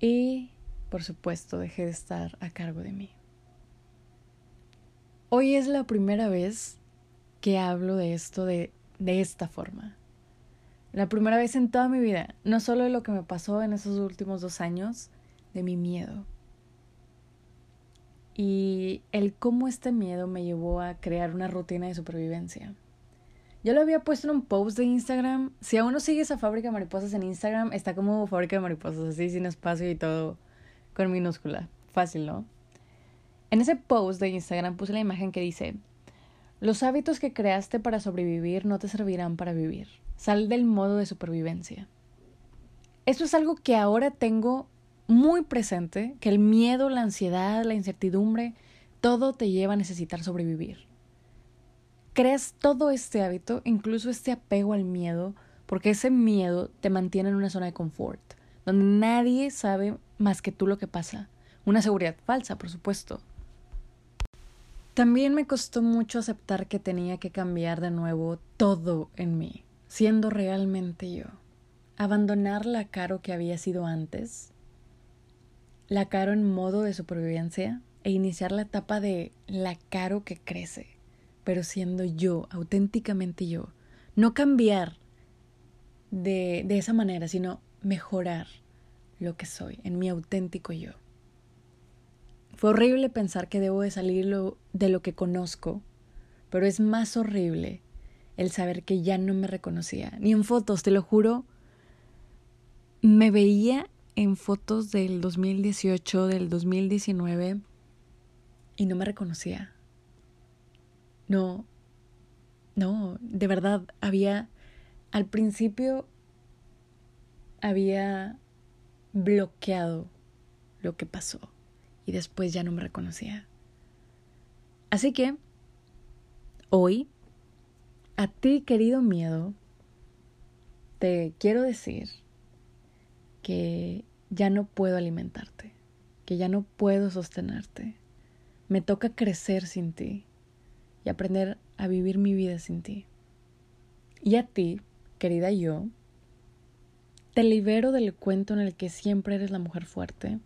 y, por supuesto, dejé de estar a cargo de mí. Hoy es la primera vez que hablo de esto de, de esta forma. La primera vez en toda mi vida, no solo de lo que me pasó en esos últimos dos años, de mi miedo. Y el cómo este miedo me llevó a crear una rutina de supervivencia. Yo lo había puesto en un post de Instagram. Si aún no sigues a Fábrica de Mariposas en Instagram, está como Fábrica de Mariposas, así, sin espacio y todo, con minúscula. Fácil, ¿no? En ese post de Instagram puse la imagen que dice, los hábitos que creaste para sobrevivir no te servirán para vivir. Sal del modo de supervivencia. Eso es algo que ahora tengo muy presente, que el miedo, la ansiedad, la incertidumbre, todo te lleva a necesitar sobrevivir. Creas todo este hábito, incluso este apego al miedo, porque ese miedo te mantiene en una zona de confort, donde nadie sabe más que tú lo que pasa. Una seguridad falsa, por supuesto. También me costó mucho aceptar que tenía que cambiar de nuevo todo en mí, siendo realmente yo. Abandonar la Caro que había sido antes, la Caro en modo de supervivencia, e iniciar la etapa de la Caro que crece, pero siendo yo, auténticamente yo. No cambiar de, de esa manera, sino mejorar lo que soy, en mi auténtico yo. Fue horrible pensar que debo de salir de lo que conozco, pero es más horrible el saber que ya no me reconocía, ni en fotos, te lo juro. Me veía en fotos del 2018, del 2019, y no me reconocía. No, no, de verdad, había, al principio había bloqueado lo que pasó y después ya no me reconocía. Así que, hoy, a ti querido miedo, te quiero decir que ya no puedo alimentarte, que ya no puedo sostenerte. Me toca crecer sin ti y aprender a vivir mi vida sin ti. Y a ti, querida yo, te libero del cuento en el que siempre eres la mujer fuerte,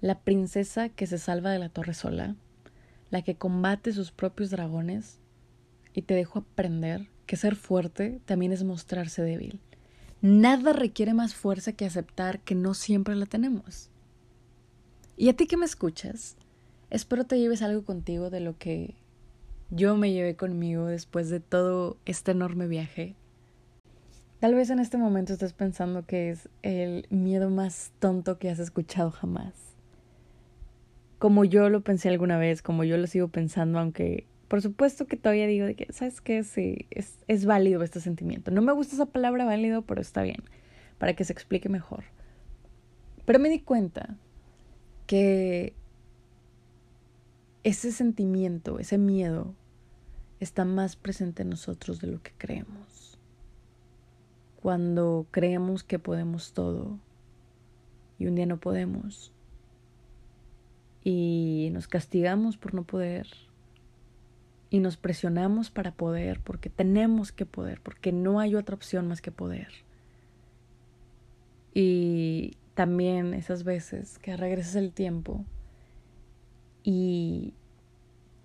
la princesa que se salva de la torre sola, la que combate sus propios dragones, y te dejo aprender que ser fuerte también es mostrarse débil. Nada requiere más fuerza que aceptar que no siempre la tenemos. Y a ti que me escuchas, espero te lleves algo contigo de lo que yo me llevé conmigo después de todo este enorme viaje. Tal vez en este momento estés pensando que es el miedo más tonto que has escuchado jamás como yo lo pensé alguna vez, como yo lo sigo pensando, aunque por supuesto que todavía digo de que, ¿sabes qué? Sí, es, es válido este sentimiento. No me gusta esa palabra válido, pero está bien, para que se explique mejor. Pero me di cuenta que ese sentimiento, ese miedo, está más presente en nosotros de lo que creemos. Cuando creemos que podemos todo y un día no podemos, y nos castigamos por no poder y nos presionamos para poder porque tenemos que poder, porque no hay otra opción más que poder. Y también esas veces que regresas el tiempo y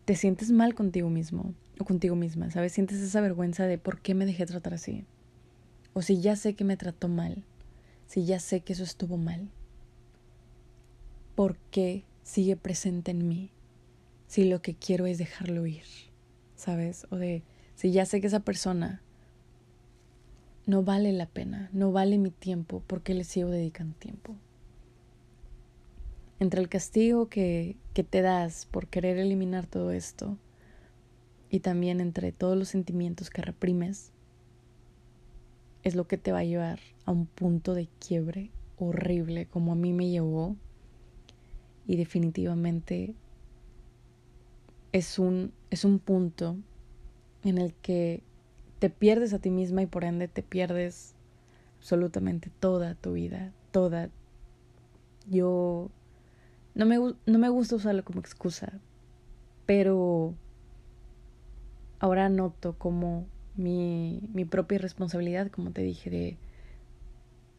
te sientes mal contigo mismo o contigo misma, ¿sabes? Sientes esa vergüenza de por qué me dejé tratar así. O si ya sé que me trató mal, si ya sé que eso estuvo mal, ¿por qué sigue presente en mí si lo que quiero es dejarlo ir. ¿sabes? O de si ya sé que esa persona no vale la pena, no vale mi tiempo, ¿por qué le sigo dedicando tiempo? Entre el castigo que, que te das por querer eliminar todo esto y también entre todos los sentimientos que reprimes, es lo que te va a llevar a un punto de quiebre horrible como a mí me llevó y definitivamente es un, es un punto en el que te pierdes a ti misma y por ende te pierdes absolutamente toda tu vida, toda. Yo no me, no me gusta usarlo como excusa, pero ahora noto como mi, mi propia responsabilidad, como te dije, de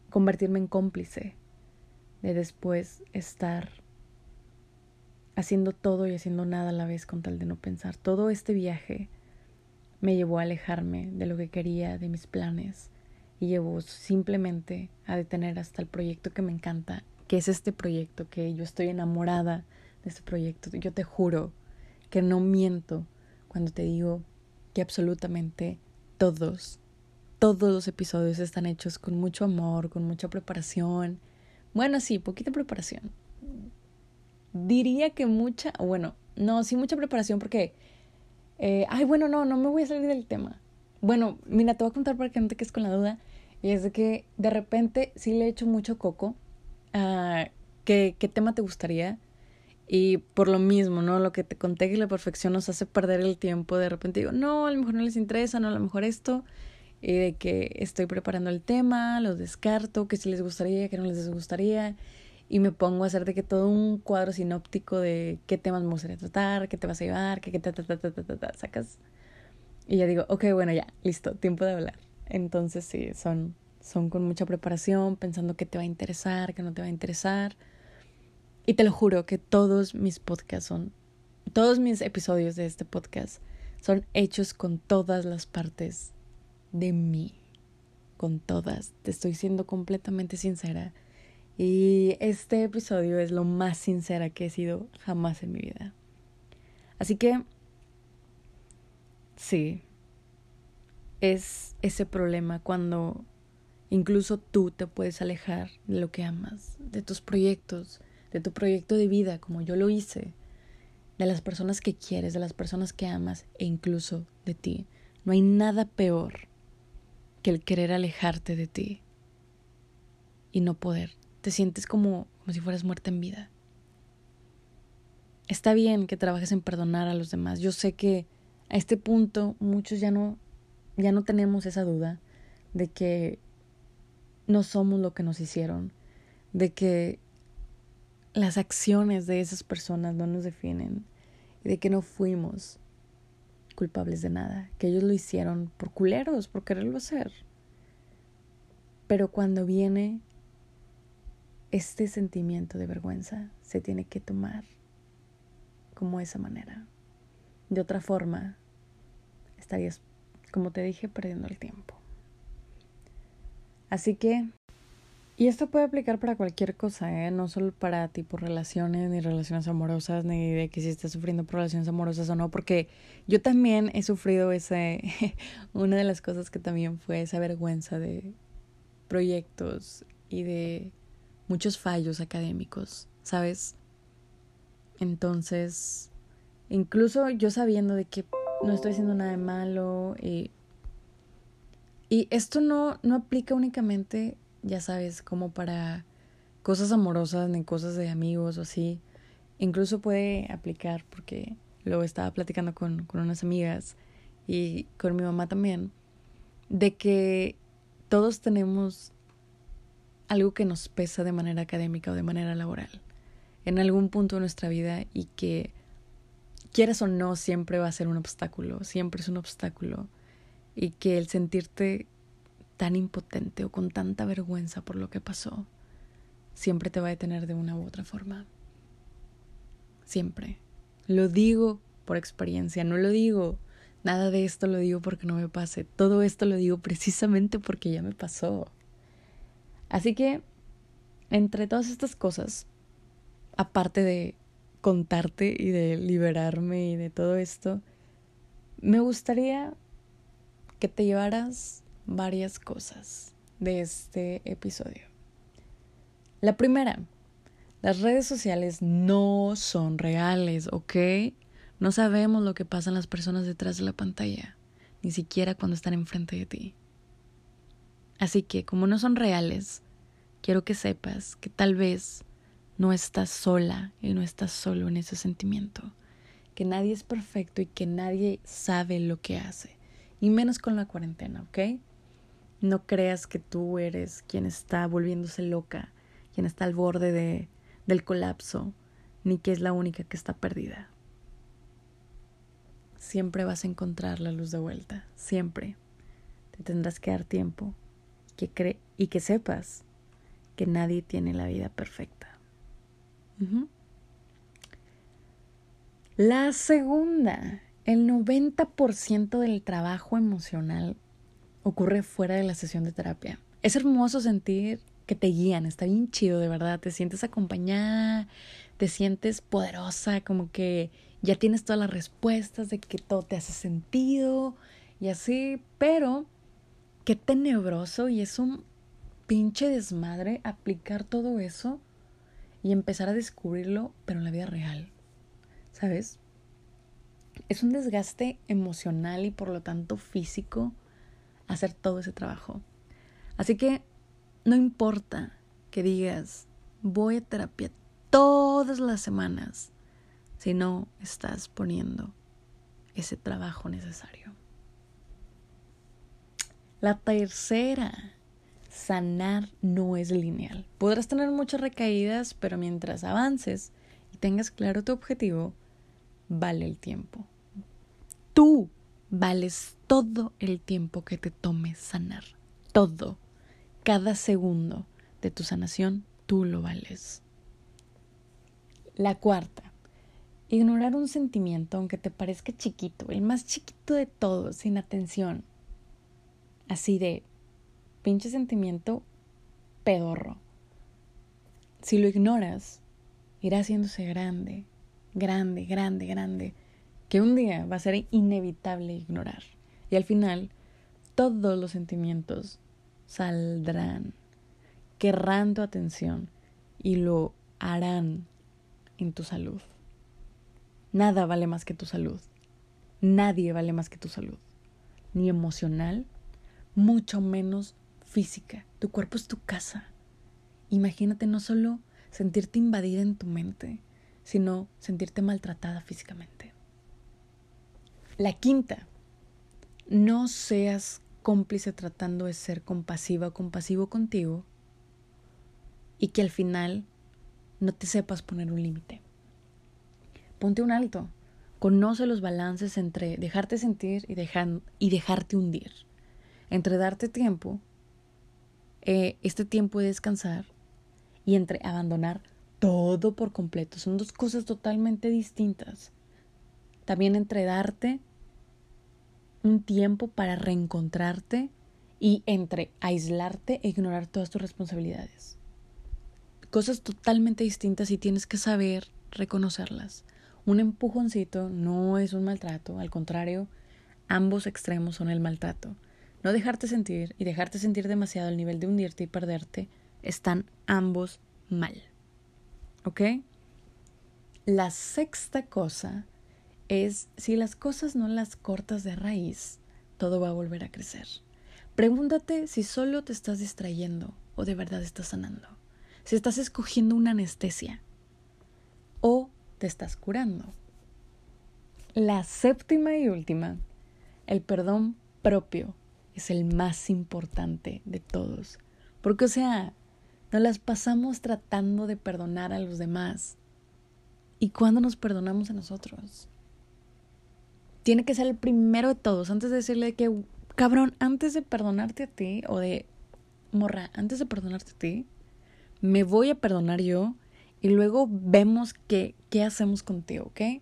convertirme en cómplice, de después estar haciendo todo y haciendo nada a la vez con tal de no pensar. Todo este viaje me llevó a alejarme de lo que quería, de mis planes, y llevó simplemente a detener hasta el proyecto que me encanta, que es este proyecto, que yo estoy enamorada de este proyecto. Yo te juro que no miento cuando te digo que absolutamente todos, todos los episodios están hechos con mucho amor, con mucha preparación. Bueno, sí, poquita preparación. Diría que mucha, bueno, no, sí mucha preparación porque, eh, ay, bueno, no, no me voy a salir del tema. Bueno, mira, te voy a contar para que no te quedes con la duda. Y es de que de repente sí le he hecho mucho coco. Uh, ¿qué, ¿Qué tema te gustaría? Y por lo mismo, ¿no? Lo que te conté que la perfección nos hace perder el tiempo. De repente digo, no, a lo mejor no les interesa, no, a lo mejor esto y de que estoy preparando el tema, lo descarto, que si les gustaría, que no les gustaría, y me pongo a hacer de que todo un cuadro sinóptico de qué temas me gustaría tratar, qué te vas a llevar, qué, qué ta, ta, ta, ta, ta, ta, sacas. Y ya digo, ok, bueno, ya, listo, tiempo de hablar. Entonces sí, son, son con mucha preparación, pensando qué te va a interesar, qué no te va a interesar. Y te lo juro que todos mis podcasts son, todos mis episodios de este podcast son hechos con todas las partes de mí con todas. Te estoy siendo completamente sincera. Y este episodio es lo más sincera que he sido jamás en mi vida. Así que, sí, es ese problema cuando incluso tú te puedes alejar de lo que amas, de tus proyectos, de tu proyecto de vida, como yo lo hice, de las personas que quieres, de las personas que amas e incluso de ti. No hay nada peor que el querer alejarte de ti y no poder. Te sientes como, como si fueras muerta en vida. Está bien que trabajes en perdonar a los demás. Yo sé que a este punto muchos ya no, ya no tenemos esa duda de que no somos lo que nos hicieron, de que las acciones de esas personas no nos definen y de que no fuimos culpables de nada, que ellos lo hicieron por culeros, por quererlo hacer. Pero cuando viene este sentimiento de vergüenza, se tiene que tomar como esa manera. De otra forma, estarías, como te dije, perdiendo el tiempo. Así que y esto puede aplicar para cualquier cosa, ¿eh? No solo para tipo relaciones, ni relaciones amorosas, ni de que si estás sufriendo por relaciones amorosas o no, porque yo también he sufrido ese, una de las cosas que también fue esa vergüenza de proyectos y de muchos fallos académicos, ¿sabes? Entonces, incluso yo sabiendo de que no estoy haciendo nada de malo y, y esto no, no aplica únicamente ya sabes, como para cosas amorosas ni cosas de amigos o así. Incluso puede aplicar porque lo estaba platicando con, con unas amigas y con mi mamá también, de que todos tenemos algo que nos pesa de manera académica o de manera laboral en algún punto de nuestra vida y que quieras o no siempre va a ser un obstáculo, siempre es un obstáculo y que el sentirte tan impotente o con tanta vergüenza por lo que pasó, siempre te va a detener de una u otra forma. Siempre. Lo digo por experiencia, no lo digo. Nada de esto lo digo porque no me pase. Todo esto lo digo precisamente porque ya me pasó. Así que, entre todas estas cosas, aparte de contarte y de liberarme y de todo esto, Me gustaría que te llevaras varias cosas de este episodio. La primera, las redes sociales no son reales, ¿ok? No sabemos lo que pasan las personas detrás de la pantalla, ni siquiera cuando están enfrente de ti. Así que, como no son reales, quiero que sepas que tal vez no estás sola y no estás solo en ese sentimiento, que nadie es perfecto y que nadie sabe lo que hace, y menos con la cuarentena, ¿ok? No creas que tú eres quien está volviéndose loca, quien está al borde de, del colapso, ni que es la única que está perdida. Siempre vas a encontrar la luz de vuelta, siempre. Te tendrás que dar tiempo que cre y que sepas que nadie tiene la vida perfecta. La segunda, el 90% del trabajo emocional ocurre fuera de la sesión de terapia. Es hermoso sentir que te guían, está bien chido, de verdad, te sientes acompañada, te sientes poderosa, como que ya tienes todas las respuestas de que todo te hace sentido y así, pero qué tenebroso y es un pinche desmadre aplicar todo eso y empezar a descubrirlo, pero en la vida real. ¿Sabes? Es un desgaste emocional y por lo tanto físico hacer todo ese trabajo. Así que no importa que digas, voy a terapia todas las semanas, si no estás poniendo ese trabajo necesario. La tercera, sanar no es lineal. Podrás tener muchas recaídas, pero mientras avances y tengas claro tu objetivo, vale el tiempo. Tú vales todo el tiempo que te tome sanar. Todo. Cada segundo de tu sanación, tú lo vales. La cuarta. Ignorar un sentimiento aunque te parezca chiquito, el más chiquito de todos, sin atención. Así de pinche sentimiento pedorro. Si lo ignoras, irá haciéndose grande, grande, grande, grande, que un día va a ser inevitable ignorar. Y al final, todos los sentimientos saldrán, querrán tu atención y lo harán en tu salud. Nada vale más que tu salud. Nadie vale más que tu salud. Ni emocional, mucho menos física. Tu cuerpo es tu casa. Imagínate no solo sentirte invadida en tu mente, sino sentirte maltratada físicamente. La quinta, no seas cómplice tratando de ser compasiva o compasivo contigo y que al final no te sepas poner un límite. Ponte un alto. Conoce los balances entre dejarte sentir y, y dejarte hundir. Entre darte tiempo eh, este tiempo de descansar y entre abandonar todo por completo. Son dos cosas totalmente distintas. También entre darte un tiempo para reencontrarte y entre aislarte e ignorar todas tus responsabilidades. Cosas totalmente distintas y tienes que saber reconocerlas. Un empujoncito no es un maltrato, al contrario, ambos extremos son el maltrato. No dejarte sentir y dejarte sentir demasiado al nivel de hundirte y perderte están ambos mal. ¿Ok? La sexta cosa es si las cosas no las cortas de raíz, todo va a volver a crecer. Pregúntate si solo te estás distrayendo o de verdad estás sanando. Si estás escogiendo una anestesia o te estás curando. La séptima y última, el perdón propio es el más importante de todos. Porque, o sea, nos las pasamos tratando de perdonar a los demás. ¿Y cuándo nos perdonamos a nosotros? Tiene que ser el primero de todos, antes de decirle que, cabrón, antes de perdonarte a ti, o de, morra, antes de perdonarte a ti, me voy a perdonar yo y luego vemos qué, qué hacemos contigo, ¿ok?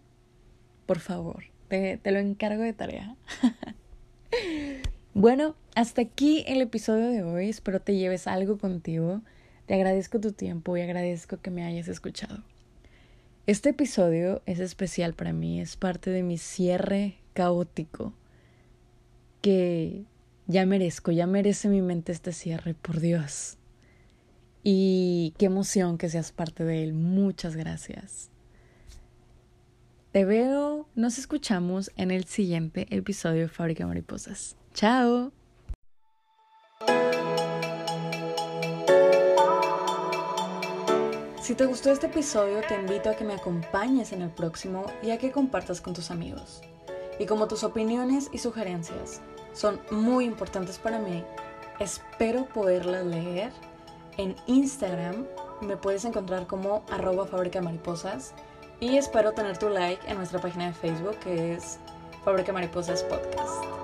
Por favor, te, te lo encargo de tarea. Bueno, hasta aquí el episodio de hoy. Espero te lleves algo contigo. Te agradezco tu tiempo y agradezco que me hayas escuchado. Este episodio es especial para mí, es parte de mi cierre caótico que ya merezco, ya merece mi mente este cierre, por Dios. Y qué emoción que seas parte de él. Muchas gracias. Te veo, nos escuchamos en el siguiente episodio de Fábrica Mariposas. Chao. Si te gustó este episodio, te invito a que me acompañes en el próximo y a que compartas con tus amigos. Y como tus opiniones y sugerencias son muy importantes para mí, espero poderlas leer. En Instagram me puedes encontrar como arroba fábrica mariposas y espero tener tu like en nuestra página de Facebook que es Fábrica Mariposas Podcast.